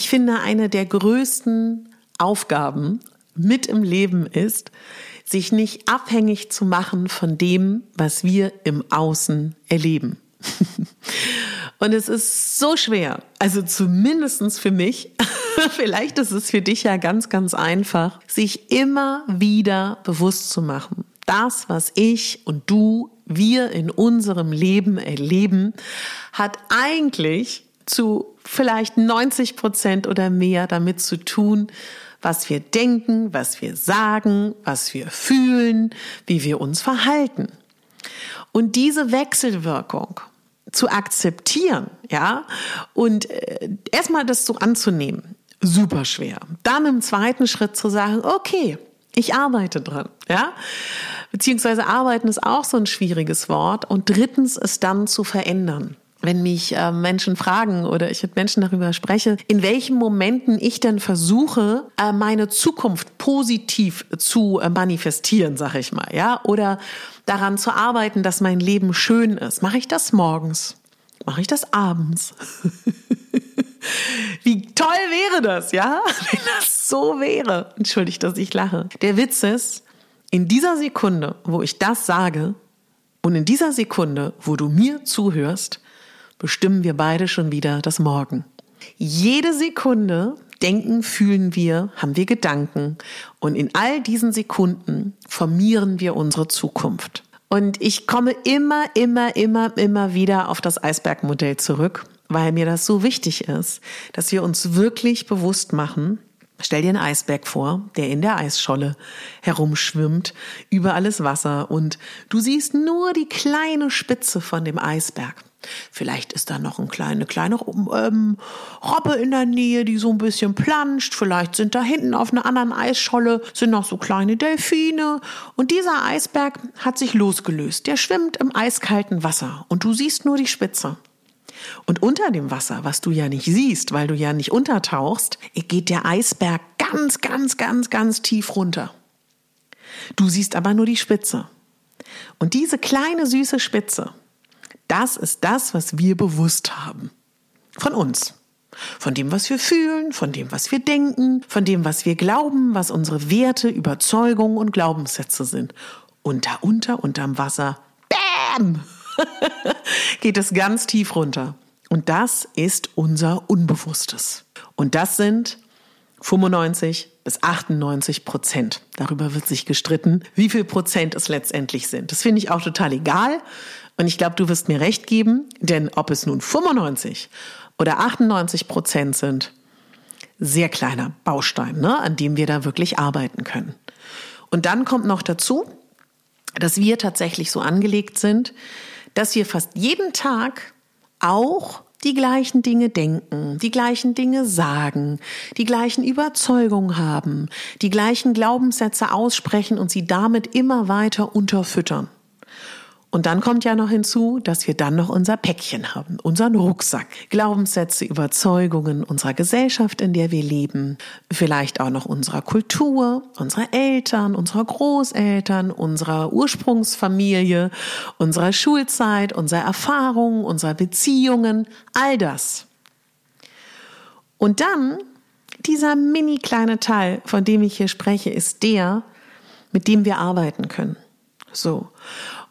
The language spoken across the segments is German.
Ich finde, eine der größten Aufgaben mit im Leben ist, sich nicht abhängig zu machen von dem, was wir im Außen erleben. Und es ist so schwer, also zumindestens für mich, vielleicht ist es für dich ja ganz, ganz einfach, sich immer wieder bewusst zu machen. Das, was ich und du, wir in unserem Leben erleben, hat eigentlich zu vielleicht 90 Prozent oder mehr damit zu tun, was wir denken, was wir sagen, was wir fühlen, wie wir uns verhalten. Und diese Wechselwirkung zu akzeptieren, ja, und äh, erstmal das so anzunehmen, super schwer. Dann im zweiten Schritt zu sagen, okay, ich arbeite dran, ja. Beziehungsweise arbeiten ist auch so ein schwieriges Wort. Und drittens es dann zu verändern wenn mich äh, Menschen fragen oder ich mit Menschen darüber spreche, in welchen Momenten ich denn versuche, äh, meine Zukunft positiv zu äh, manifestieren, sag ich mal, ja, oder daran zu arbeiten, dass mein Leben schön ist. Mache ich das morgens? Mache ich das abends? Wie toll wäre das, ja? Wenn das so wäre. Entschuldigt, dass ich lache. Der Witz ist, in dieser Sekunde, wo ich das sage, und in dieser Sekunde, wo du mir zuhörst, bestimmen wir beide schon wieder das Morgen. Jede Sekunde denken, fühlen wir, haben wir Gedanken und in all diesen Sekunden formieren wir unsere Zukunft. Und ich komme immer, immer, immer, immer wieder auf das Eisbergmodell zurück, weil mir das so wichtig ist, dass wir uns wirklich bewusst machen, Stell dir einen Eisberg vor, der in der Eisscholle herumschwimmt, überall ist Wasser und du siehst nur die kleine Spitze von dem Eisberg. Vielleicht ist da noch eine kleine, kleine ähm, Robbe in der Nähe, die so ein bisschen planscht. Vielleicht sind da hinten auf einer anderen Eisscholle sind noch so kleine Delfine. Und dieser Eisberg hat sich losgelöst. Der schwimmt im eiskalten Wasser und du siehst nur die Spitze. Und unter dem Wasser, was du ja nicht siehst, weil du ja nicht untertauchst, geht der Eisberg ganz, ganz, ganz, ganz tief runter. Du siehst aber nur die Spitze. Und diese kleine süße Spitze, das ist das, was wir bewusst haben. Von uns. Von dem, was wir fühlen, von dem, was wir denken, von dem, was wir glauben, was unsere Werte, Überzeugungen und Glaubenssätze sind. Und da unter, unterm Wasser, bam, geht es ganz tief runter. Und das ist unser Unbewusstes. Und das sind 95 bis 98 Prozent. Darüber wird sich gestritten, wie viel Prozent es letztendlich sind. Das finde ich auch total egal. Und ich glaube, du wirst mir recht geben, denn ob es nun 95 oder 98 Prozent sind, sehr kleiner Baustein, ne, an dem wir da wirklich arbeiten können. Und dann kommt noch dazu, dass wir tatsächlich so angelegt sind, dass wir fast jeden Tag auch die gleichen Dinge denken, die gleichen Dinge sagen, die gleichen Überzeugungen haben, die gleichen Glaubenssätze aussprechen und sie damit immer weiter unterfüttern. Und dann kommt ja noch hinzu, dass wir dann noch unser Päckchen haben, unseren Rucksack. Glaubenssätze, Überzeugungen unserer Gesellschaft, in der wir leben, vielleicht auch noch unserer Kultur, unserer Eltern, unserer Großeltern, unserer Ursprungsfamilie, unserer Schulzeit, unserer Erfahrungen, unserer Beziehungen, all das. Und dann dieser mini kleine Teil, von dem ich hier spreche, ist der, mit dem wir arbeiten können. So.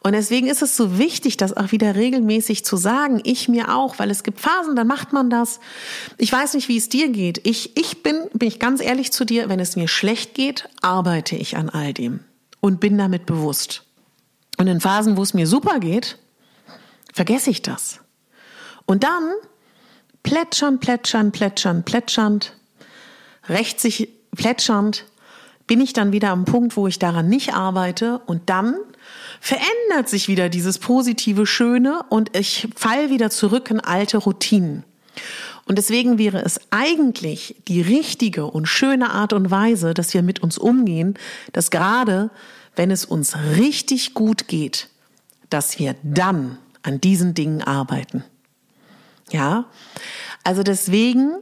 Und deswegen ist es so wichtig, das auch wieder regelmäßig zu sagen. Ich mir auch, weil es gibt Phasen, dann macht man das. Ich weiß nicht, wie es dir geht. Ich, ich bin, bin ich ganz ehrlich zu dir, wenn es mir schlecht geht, arbeite ich an all dem und bin damit bewusst. Und in Phasen, wo es mir super geht, vergesse ich das. Und dann plätschern, plätschern, plätschern, plätschernd, recht sich plätschernd, bin ich dann wieder am Punkt, wo ich daran nicht arbeite und dann verändert sich wieder dieses positive Schöne und ich fall wieder zurück in alte Routinen. Und deswegen wäre es eigentlich die richtige und schöne Art und Weise, dass wir mit uns umgehen, dass gerade wenn es uns richtig gut geht, dass wir dann an diesen Dingen arbeiten. Ja, also deswegen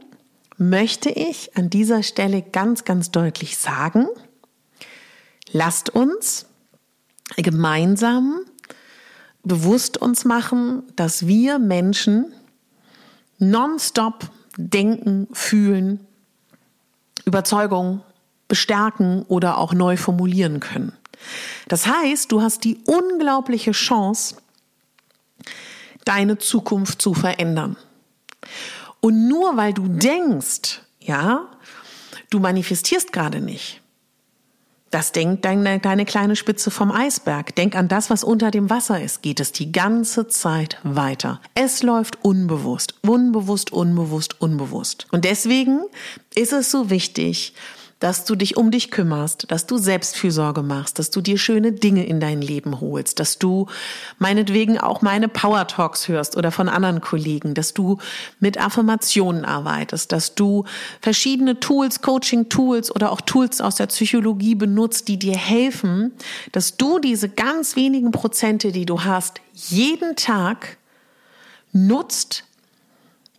möchte ich an dieser Stelle ganz, ganz deutlich sagen, lasst uns gemeinsam bewusst uns machen, dass wir Menschen nonstop denken, fühlen, Überzeugung bestärken oder auch neu formulieren können. Das heißt, du hast die unglaubliche Chance, deine Zukunft zu verändern. Und nur weil du denkst, ja, du manifestierst gerade nicht, das denkt deine, deine kleine Spitze vom Eisberg. Denk an das, was unter dem Wasser ist. Geht es die ganze Zeit weiter. Es läuft unbewusst, unbewusst, unbewusst, unbewusst. Und deswegen ist es so wichtig, dass du dich um dich kümmerst, dass du Selbstfürsorge machst, dass du dir schöne Dinge in dein Leben holst, dass du meinetwegen auch meine Power Talks hörst oder von anderen Kollegen, dass du mit Affirmationen arbeitest, dass du verschiedene Tools, Coaching Tools oder auch Tools aus der Psychologie benutzt, die dir helfen, dass du diese ganz wenigen Prozente, die du hast, jeden Tag nutzt,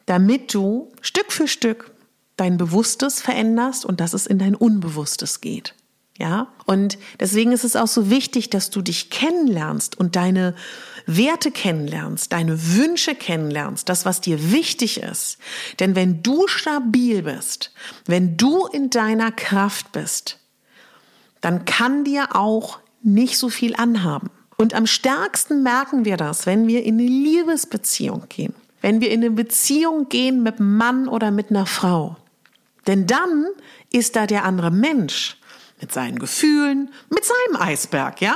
damit du Stück für Stück dein Bewusstes veränderst und dass es in dein Unbewusstes geht. Ja? Und deswegen ist es auch so wichtig, dass du dich kennenlernst und deine Werte kennenlernst, deine Wünsche kennenlernst, das, was dir wichtig ist. Denn wenn du stabil bist, wenn du in deiner Kraft bist, dann kann dir auch nicht so viel anhaben. Und am stärksten merken wir das, wenn wir in eine Liebesbeziehung gehen. Wenn wir in eine Beziehung gehen mit einem Mann oder mit einer Frau. Denn dann ist da der andere Mensch mit seinen Gefühlen, mit seinem Eisberg, ja?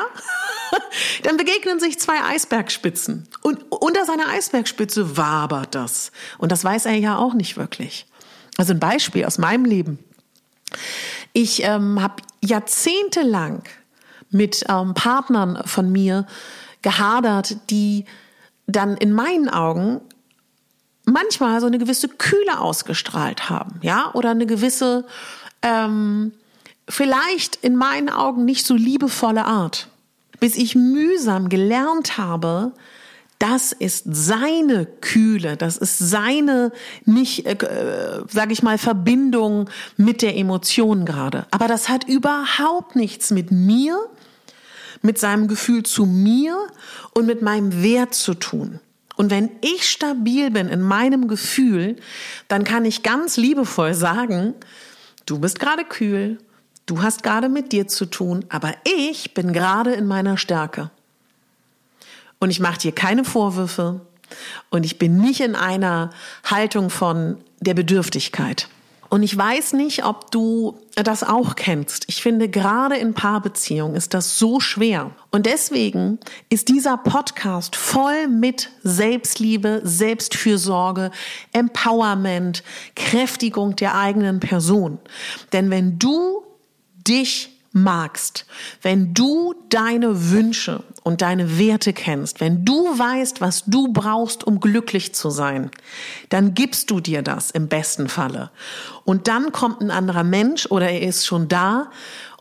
Dann begegnen sich zwei Eisbergspitzen und unter seiner Eisbergspitze wabert das. Und das weiß er ja auch nicht wirklich. Also ein Beispiel aus meinem Leben. Ich ähm, habe jahrzehntelang mit ähm, Partnern von mir gehadert, die dann in meinen Augen manchmal so eine gewisse Kühle ausgestrahlt haben, ja, oder eine gewisse, ähm, vielleicht in meinen Augen nicht so liebevolle Art, bis ich mühsam gelernt habe, das ist seine Kühle, das ist seine nicht, äh, sage ich mal, Verbindung mit der Emotion gerade. Aber das hat überhaupt nichts mit mir, mit seinem Gefühl zu mir und mit meinem Wert zu tun. Und wenn ich stabil bin in meinem Gefühl, dann kann ich ganz liebevoll sagen, du bist gerade kühl, du hast gerade mit dir zu tun, aber ich bin gerade in meiner Stärke. Und ich mache dir keine Vorwürfe und ich bin nicht in einer Haltung von der Bedürftigkeit. Und ich weiß nicht, ob du das auch kennst. Ich finde, gerade in Paarbeziehungen ist das so schwer. Und deswegen ist dieser Podcast voll mit Selbstliebe, Selbstfürsorge, Empowerment, Kräftigung der eigenen Person. Denn wenn du dich magst, wenn du deine Wünsche und deine Werte kennst, wenn du weißt, was du brauchst, um glücklich zu sein, dann gibst du dir das im besten Falle. Und dann kommt ein anderer Mensch oder er ist schon da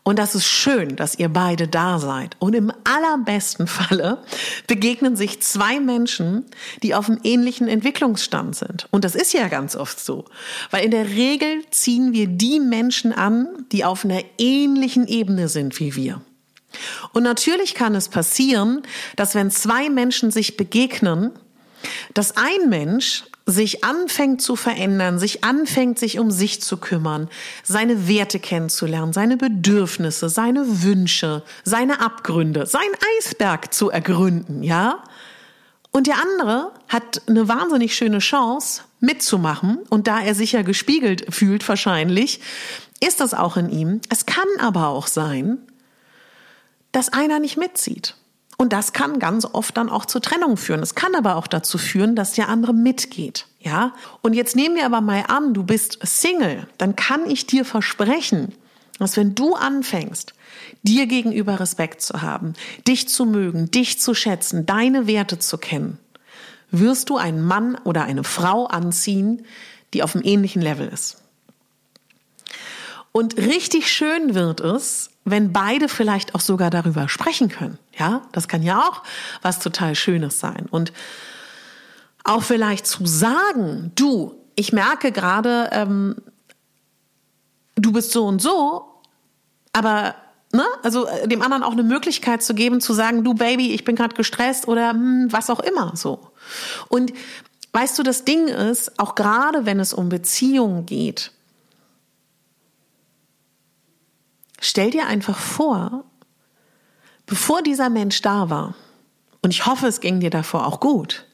und das ist schön, dass ihr beide da seid. Und im allerbesten Falle begegnen sich zwei Menschen, die auf einem ähnlichen Entwicklungsstand sind. Und das ist ja ganz oft so. Weil in der Regel ziehen wir die Menschen an, die auf einer ähnlichen Ebene sind wie wir. Und natürlich kann es passieren, dass wenn zwei Menschen sich begegnen, dass ein Mensch sich anfängt zu verändern, sich anfängt, sich um sich zu kümmern, seine Werte kennenzulernen, seine Bedürfnisse, seine Wünsche, seine Abgründe, sein Eisberg zu ergründen, ja? Und der andere hat eine wahnsinnig schöne Chance mitzumachen und da er sich ja gespiegelt fühlt wahrscheinlich, ist das auch in ihm. Es kann aber auch sein, dass einer nicht mitzieht. Und das kann ganz oft dann auch zur Trennung führen. Es kann aber auch dazu führen, dass der andere mitgeht. Ja? Und jetzt nehmen wir aber mal an, du bist Single. Dann kann ich dir versprechen, dass wenn du anfängst, dir gegenüber Respekt zu haben, dich zu mögen, dich zu schätzen, deine Werte zu kennen, wirst du einen Mann oder eine Frau anziehen, die auf einem ähnlichen Level ist. Und richtig schön wird es, wenn beide vielleicht auch sogar darüber sprechen können. Ja, das kann ja auch was total Schönes sein. Und auch vielleicht zu sagen, du, ich merke gerade, ähm, du bist so und so, aber ne, also äh, dem anderen auch eine Möglichkeit zu geben, zu sagen, du Baby, ich bin gerade gestresst oder hm, was auch immer so. Und weißt du, das Ding ist, auch gerade wenn es um Beziehungen geht, stell dir einfach vor, bevor dieser Mensch da war, und ich hoffe, es ging dir davor auch gut,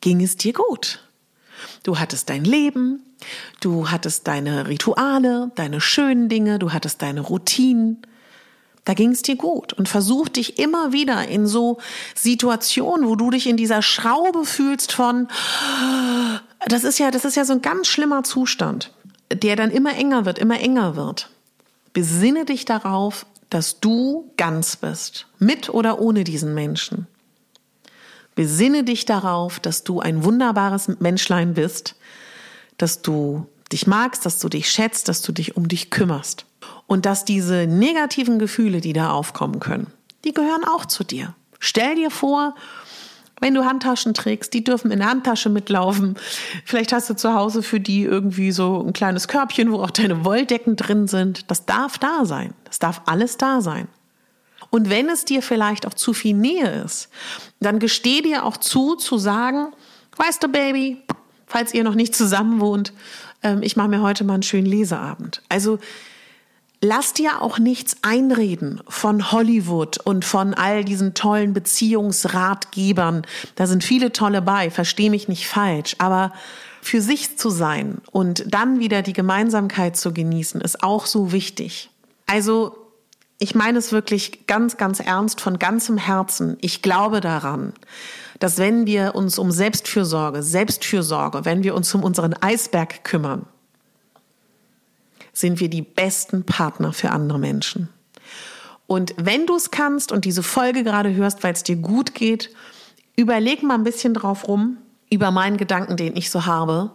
ging es dir gut. Du hattest dein Leben, du hattest deine Rituale, deine schönen Dinge, du hattest deine Routinen. Da ging es dir gut und versuch dich immer wieder in so Situationen, wo du dich in dieser Schraube fühlst von, das ist ja, das ist ja so ein ganz schlimmer Zustand, der dann immer enger wird, immer enger wird. Besinne dich darauf, dass du ganz bist, mit oder ohne diesen Menschen. Besinne dich darauf, dass du ein wunderbares Menschlein bist, dass du dich magst, dass du dich schätzt, dass du dich um dich kümmerst. Und dass diese negativen Gefühle, die da aufkommen können, die gehören auch zu dir. Stell dir vor, wenn du Handtaschen trägst, die dürfen in der Handtasche mitlaufen. Vielleicht hast du zu Hause für die irgendwie so ein kleines Körbchen, wo auch deine Wolldecken drin sind. Das darf da sein. Das darf alles da sein. Und wenn es dir vielleicht auch zu viel Nähe ist, dann gesteh dir auch zu, zu sagen, weißt du, Baby, falls ihr noch nicht zusammen wohnt, ähm, ich mache mir heute mal einen schönen Leseabend. Also Lass dir auch nichts einreden von Hollywood und von all diesen tollen Beziehungsratgebern. Da sind viele tolle bei, versteh mich nicht falsch, aber für sich zu sein und dann wieder die Gemeinsamkeit zu genießen, ist auch so wichtig. Also, ich meine es wirklich ganz, ganz ernst von ganzem Herzen. Ich glaube daran, dass wenn wir uns um Selbstfürsorge, Selbstfürsorge, wenn wir uns um unseren Eisberg kümmern, sind wir die besten Partner für andere Menschen. Und wenn du es kannst und diese Folge gerade hörst, weil es dir gut geht, überleg mal ein bisschen drauf rum über meinen Gedanken, den ich so habe.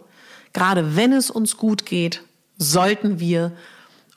Gerade wenn es uns gut geht, sollten wir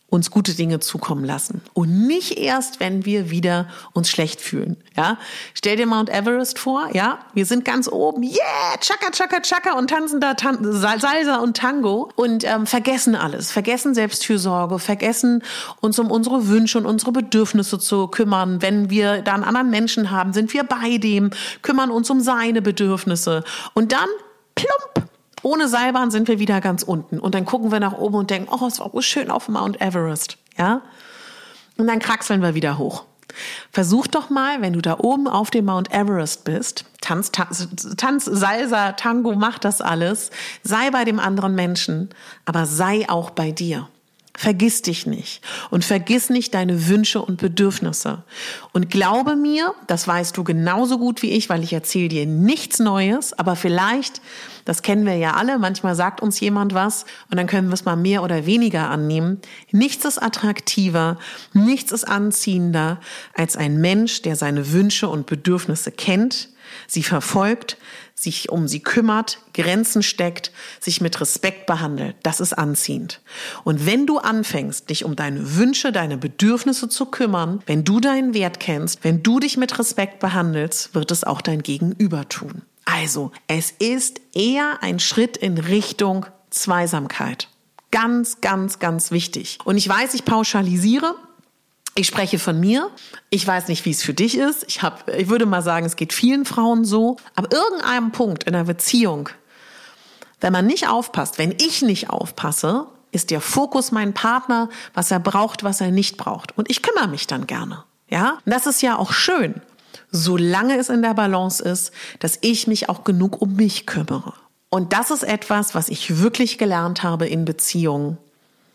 uns gute Dinge zukommen lassen und nicht erst, wenn wir wieder uns schlecht fühlen. Ja, stell dir Mount Everest vor. Ja, wir sind ganz oben. Yeah, Chaka Chaka Chaka und tanzen da Tan Salsa und Tango und ähm, vergessen alles, vergessen Selbstfürsorge, vergessen uns um unsere Wünsche und unsere Bedürfnisse zu kümmern. Wenn wir dann anderen Menschen haben, sind wir bei dem, kümmern uns um seine Bedürfnisse und dann plump ohne Seilbahn sind wir wieder ganz unten. Und dann gucken wir nach oben und denken, oh, es war so schön auf Mount Everest. Ja? Und dann kraxeln wir wieder hoch. Versuch doch mal, wenn du da oben auf dem Mount Everest bist, Tanz, Tanz, Tanz, Salsa, Tango, mach das alles, sei bei dem anderen Menschen, aber sei auch bei dir. Vergiss dich nicht und vergiss nicht deine Wünsche und Bedürfnisse. Und glaube mir, das weißt du genauso gut wie ich, weil ich erzähle dir nichts Neues, aber vielleicht, das kennen wir ja alle, manchmal sagt uns jemand was und dann können wir es mal mehr oder weniger annehmen. Nichts ist attraktiver, nichts ist anziehender als ein Mensch, der seine Wünsche und Bedürfnisse kennt, sie verfolgt, sich um sie kümmert, Grenzen steckt, sich mit Respekt behandelt. Das ist anziehend. Und wenn du anfängst, dich um deine Wünsche, deine Bedürfnisse zu kümmern, wenn du deinen Wert kennst, wenn du dich mit Respekt behandelst, wird es auch dein Gegenüber tun. Also, es ist eher ein Schritt in Richtung Zweisamkeit. Ganz, ganz, ganz wichtig. Und ich weiß, ich pauschalisiere, ich spreche von mir. Ich weiß nicht, wie es für dich ist. Ich, hab, ich würde mal sagen, es geht vielen Frauen so. Aber irgendeinem Punkt in der Beziehung, wenn man nicht aufpasst, wenn ich nicht aufpasse, ist der Fokus mein Partner, was er braucht, was er nicht braucht. Und ich kümmere mich dann gerne. Ja, und das ist ja auch schön, solange es in der Balance ist, dass ich mich auch genug um mich kümmere. Und das ist etwas, was ich wirklich gelernt habe in Beziehungen.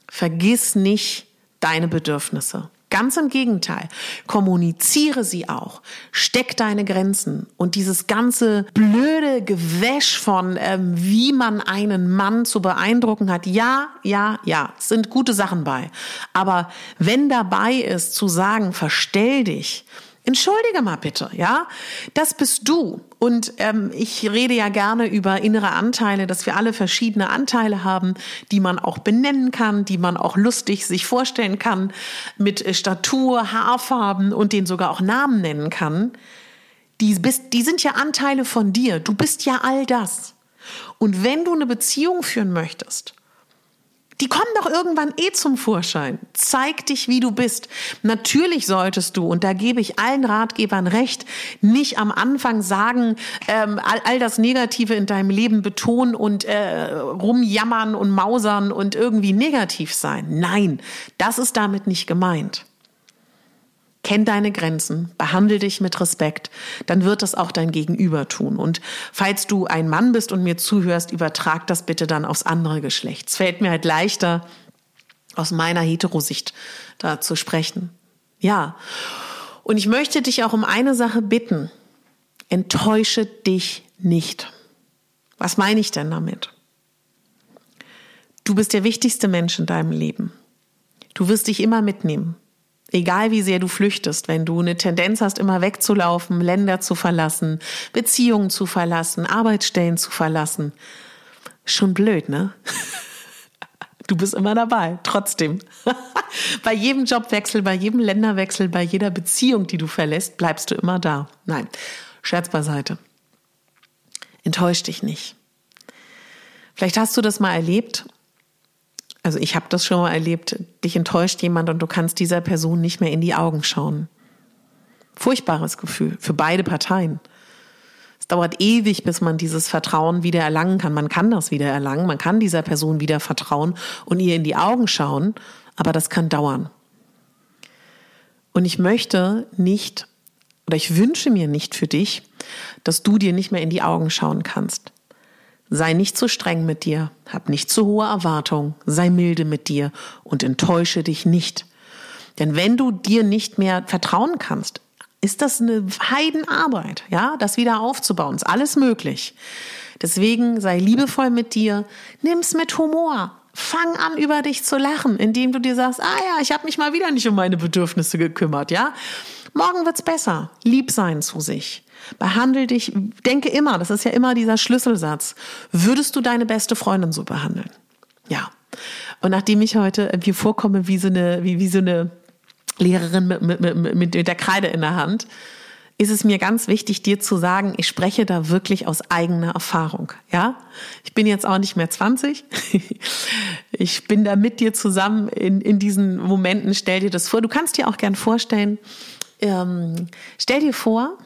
Vergiss nicht deine Bedürfnisse. Ganz im Gegenteil. Kommuniziere sie auch. Steck deine Grenzen. Und dieses ganze blöde Gewäsch von, ähm, wie man einen Mann zu beeindrucken hat. Ja, ja, ja. Sind gute Sachen bei. Aber wenn dabei ist, zu sagen, verstell dich, Entschuldige mal bitte, ja? Das bist du. Und ähm, ich rede ja gerne über innere Anteile, dass wir alle verschiedene Anteile haben, die man auch benennen kann, die man auch lustig sich vorstellen kann, mit äh, Statur, Haarfarben und den sogar auch Namen nennen kann. Die, bist, die sind ja Anteile von dir. Du bist ja all das. Und wenn du eine Beziehung führen möchtest, die kommen doch irgendwann eh zum Vorschein. Zeig dich, wie du bist. Natürlich solltest du, und da gebe ich allen Ratgebern recht, nicht am Anfang sagen, ähm, all, all das Negative in deinem Leben betonen und äh, rumjammern und mausern und irgendwie negativ sein. Nein, das ist damit nicht gemeint. Kenn deine Grenzen, behandle dich mit Respekt, dann wird das auch dein Gegenüber tun. Und falls du ein Mann bist und mir zuhörst, übertrag das bitte dann aufs andere Geschlecht. Es fällt mir halt leichter, aus meiner Heterosicht da zu sprechen. Ja. Und ich möchte dich auch um eine Sache bitten. Enttäusche dich nicht. Was meine ich denn damit? Du bist der wichtigste Mensch in deinem Leben. Du wirst dich immer mitnehmen. Egal wie sehr du flüchtest, wenn du eine Tendenz hast, immer wegzulaufen, Länder zu verlassen, Beziehungen zu verlassen, Arbeitsstellen zu verlassen. Schon blöd, ne? Du bist immer dabei, trotzdem. bei jedem Jobwechsel, bei jedem Länderwechsel, bei jeder Beziehung, die du verlässt, bleibst du immer da. Nein, Scherz beiseite. Enttäusch dich nicht. Vielleicht hast du das mal erlebt also ich habe das schon mal erlebt, dich enttäuscht jemand und du kannst dieser Person nicht mehr in die Augen schauen. Furchtbares Gefühl für beide Parteien. Es dauert ewig, bis man dieses Vertrauen wieder erlangen kann. Man kann das wieder erlangen, man kann dieser Person wieder vertrauen und ihr in die Augen schauen, aber das kann dauern. Und ich möchte nicht, oder ich wünsche mir nicht für dich, dass du dir nicht mehr in die Augen schauen kannst. Sei nicht zu streng mit dir, hab nicht zu hohe Erwartungen, sei milde mit dir und enttäusche dich nicht. Denn wenn du dir nicht mehr vertrauen kannst, ist das eine Heidenarbeit, ja, das wieder aufzubauen, ist alles möglich. Deswegen sei liebevoll mit dir, nimm's mit Humor. Fang an, über dich zu lachen, indem du dir sagst, ah ja, ich habe mich mal wieder nicht um meine Bedürfnisse gekümmert, ja. Morgen wird's besser. Lieb sein zu sich. Behandle dich, denke immer, das ist ja immer dieser Schlüsselsatz. Würdest du deine beste Freundin so behandeln? Ja. Und nachdem ich heute mir vorkomme wie so eine, wie, wie so eine Lehrerin mit, mit, mit, mit der Kreide in der Hand, ist es mir ganz wichtig, dir zu sagen, ich spreche da wirklich aus eigener Erfahrung. Ja, ich bin jetzt auch nicht mehr 20. Ich bin da mit dir zusammen in, in diesen Momenten. Stell dir das vor. Du kannst dir auch gern vorstellen, ähm, stell dir vor,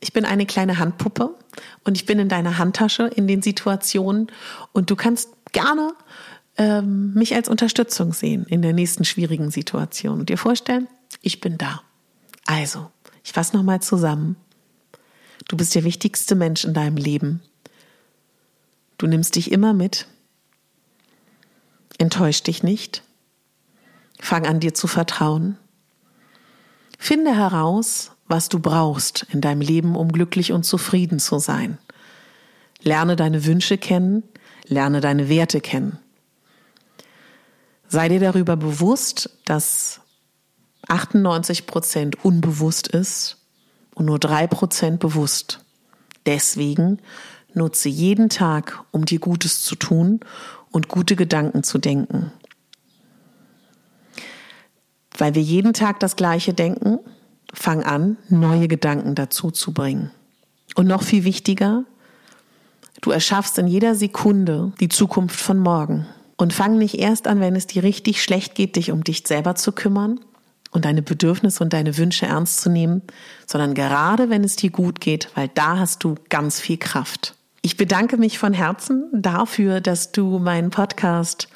ich bin eine kleine Handpuppe und ich bin in deiner Handtasche in den Situationen und du kannst gerne ähm, mich als Unterstützung sehen in der nächsten schwierigen Situation und dir vorstellen, ich bin da. Also, ich fasse nochmal zusammen. Du bist der wichtigste Mensch in deinem Leben. Du nimmst dich immer mit. Enttäusch dich nicht. Fang an dir zu vertrauen. Finde heraus, was du brauchst in deinem Leben, um glücklich und zufrieden zu sein. Lerne deine Wünsche kennen, lerne deine Werte kennen. Sei dir darüber bewusst, dass 98 Prozent unbewusst ist und nur drei Prozent bewusst. Deswegen nutze jeden Tag, um dir Gutes zu tun und gute Gedanken zu denken. Weil wir jeden Tag das Gleiche denken, fang an, neue Gedanken dazu zu bringen. Und noch viel wichtiger, du erschaffst in jeder Sekunde die Zukunft von morgen. Und fang nicht erst an, wenn es dir richtig schlecht geht, dich um dich selber zu kümmern und deine Bedürfnisse und deine Wünsche ernst zu nehmen, sondern gerade wenn es dir gut geht, weil da hast du ganz viel Kraft. Ich bedanke mich von Herzen dafür, dass du meinen Podcast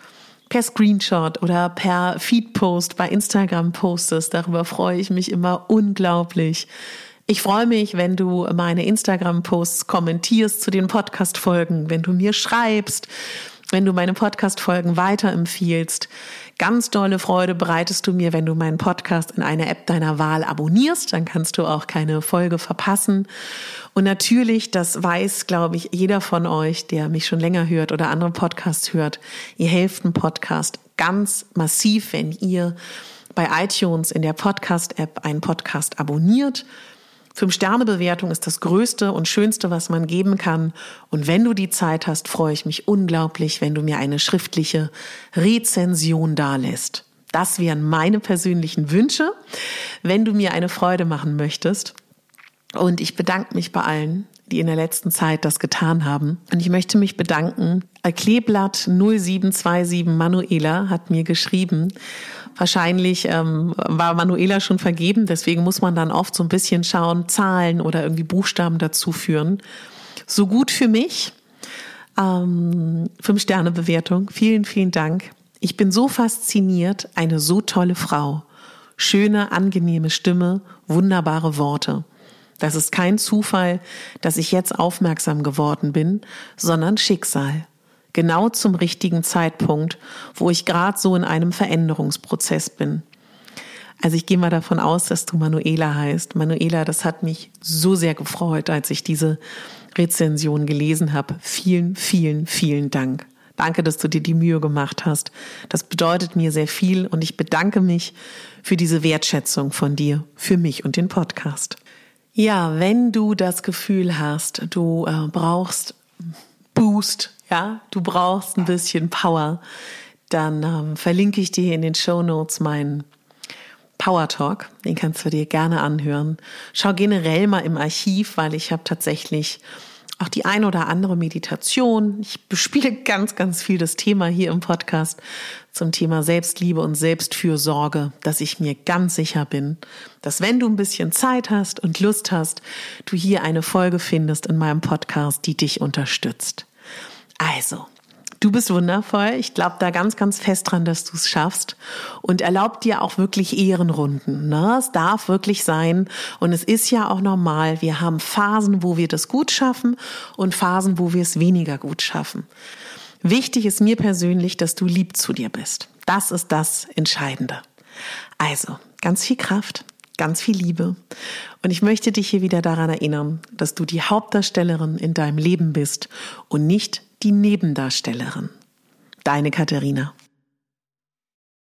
per Screenshot oder per Feedpost bei Instagram postest. Darüber freue ich mich immer unglaublich. Ich freue mich, wenn du meine Instagram-Posts kommentierst zu den Podcast-Folgen, wenn du mir schreibst, wenn du meine Podcast-Folgen weiterempfiehlst. Ganz dolle Freude bereitest du mir, wenn du meinen Podcast in einer App deiner Wahl abonnierst. Dann kannst du auch keine Folge verpassen. Und natürlich, das weiß, glaube ich, jeder von euch, der mich schon länger hört oder andere Podcasts hört, ihr helft einen Podcast ganz massiv, wenn ihr bei iTunes in der Podcast-App einen Podcast abonniert Fünf-Sterne-Bewertung ist das Größte und Schönste, was man geben kann. Und wenn du die Zeit hast, freue ich mich unglaublich, wenn du mir eine schriftliche Rezension dalässt. Das wären meine persönlichen Wünsche, wenn du mir eine Freude machen möchtest. Und ich bedanke mich bei allen, die in der letzten Zeit das getan haben. Und ich möchte mich bedanken. Kleeblatt 0727 Manuela hat mir geschrieben. Wahrscheinlich ähm, war Manuela schon vergeben, deswegen muss man dann oft so ein bisschen schauen, Zahlen oder irgendwie Buchstaben dazu führen. So gut für mich. Ähm, Fünf Sterne Bewertung. Vielen, vielen Dank. Ich bin so fasziniert, eine so tolle Frau. Schöne, angenehme Stimme, wunderbare Worte. Das ist kein Zufall, dass ich jetzt aufmerksam geworden bin, sondern Schicksal. Genau zum richtigen Zeitpunkt, wo ich gerade so in einem Veränderungsprozess bin. Also ich gehe mal davon aus, dass du Manuela heißt. Manuela, das hat mich so sehr gefreut, als ich diese Rezension gelesen habe. Vielen, vielen, vielen Dank. Danke, dass du dir die Mühe gemacht hast. Das bedeutet mir sehr viel und ich bedanke mich für diese Wertschätzung von dir, für mich und den Podcast. Ja, wenn du das Gefühl hast, du äh, brauchst Boost, ja, du brauchst ein bisschen Power, dann ähm, verlinke ich dir in den Show Notes meinen Power Talk. Den kannst du dir gerne anhören. Schau generell mal im Archiv, weil ich habe tatsächlich auch die ein oder andere Meditation. Ich bespiele ganz, ganz viel das Thema hier im Podcast zum Thema Selbstliebe und Selbstfürsorge, dass ich mir ganz sicher bin, dass wenn du ein bisschen Zeit hast und Lust hast, du hier eine Folge findest in meinem Podcast, die dich unterstützt. Also, Du bist wundervoll. Ich glaube da ganz, ganz fest dran, dass du es schaffst. Und erlaubt dir auch wirklich Ehrenrunden. Ne? Es darf wirklich sein. Und es ist ja auch normal. Wir haben Phasen, wo wir das gut schaffen und Phasen, wo wir es weniger gut schaffen. Wichtig ist mir persönlich, dass du lieb zu dir bist. Das ist das Entscheidende. Also, ganz viel Kraft, ganz viel Liebe. Und ich möchte dich hier wieder daran erinnern, dass du die Hauptdarstellerin in deinem Leben bist und nicht die Nebendarstellerin. Deine Katharina.